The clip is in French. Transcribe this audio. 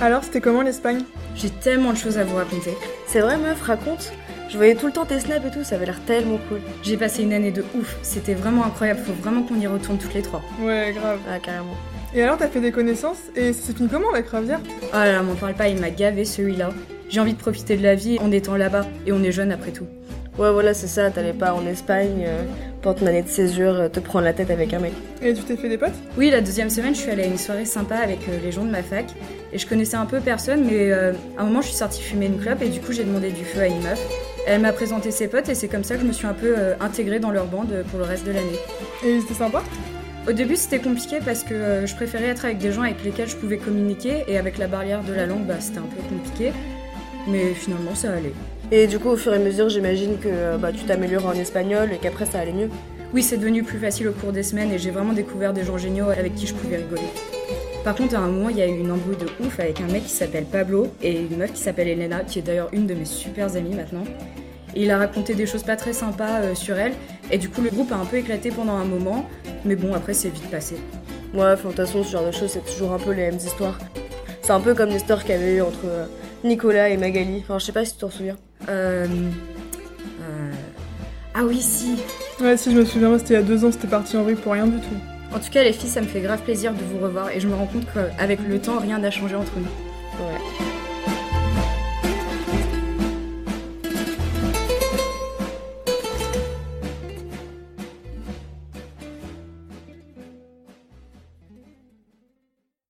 Alors, c'était comment l'Espagne? J'ai tellement de choses à vous raconter. C'est vrai, meuf, raconte. Je voyais tout le temps tes snaps et tout, ça avait l'air tellement cool. J'ai passé une année de ouf, c'était vraiment incroyable, faut vraiment qu'on y retourne toutes les trois. Ouais, grave. Ah, carrément. Et alors, t'as fait des connaissances et c'est fini comment avec Ravière Oh ah là là, m'en parle pas, il m'a gavé celui-là. J'ai envie de profiter de la vie en étant là-bas, et on est jeune après tout. Ouais, voilà, c'est ça, t'allais pas en Espagne euh, pendant ton année de césure euh, te prendre la tête avec un mec. Et tu t'es fait des potes? Oui, la deuxième semaine, je suis allée à une soirée sympa avec euh, les gens de ma fac, et je connaissais un peu personne, mais euh, à un moment, je suis sortie fumer une clope, et du coup, j'ai demandé du feu à une meuf. Elle m'a présenté ses potes, et c'est comme ça que je me suis un peu euh, intégrée dans leur bande pour le reste de l'année. Et c'était sympa Au début, c'était compliqué parce que euh, je préférais être avec des gens avec lesquels je pouvais communiquer, et avec la barrière de la langue, bah, c'était un peu compliqué. Mais finalement, ça allait. Et du coup, au fur et à mesure, j'imagine que euh, bah, tu t'améliores en espagnol et qu'après ça allait mieux. Oui, c'est devenu plus facile au cours des semaines et j'ai vraiment découvert des gens géniaux avec qui je pouvais rigoler. Par contre, à un moment, il y a eu une embrouille de ouf avec un mec qui s'appelle Pablo et une meuf qui s'appelle Elena, qui est d'ailleurs une de mes super amies maintenant. Et il a raconté des choses pas très sympas euh, sur elle, et du coup, le groupe a un peu éclaté pendant un moment, mais bon, après, c'est vite passé. Ouais, de toute façon, ce genre de choses, c'est toujours un peu les mêmes histoires. C'est un peu comme l'histoire qu'il y avait eu entre euh, Nicolas et Magali. Enfin, je sais pas si tu t'en souviens. Euh. euh, Ah oui, si. Ouais, si je me souviens, moi, c'était il y a deux ans, c'était parti en vrille pour rien du tout. En tout cas, les filles, ça me fait grave plaisir de vous revoir, et je me rends compte qu'avec le temps, rien n'a changé entre nous. Ouais.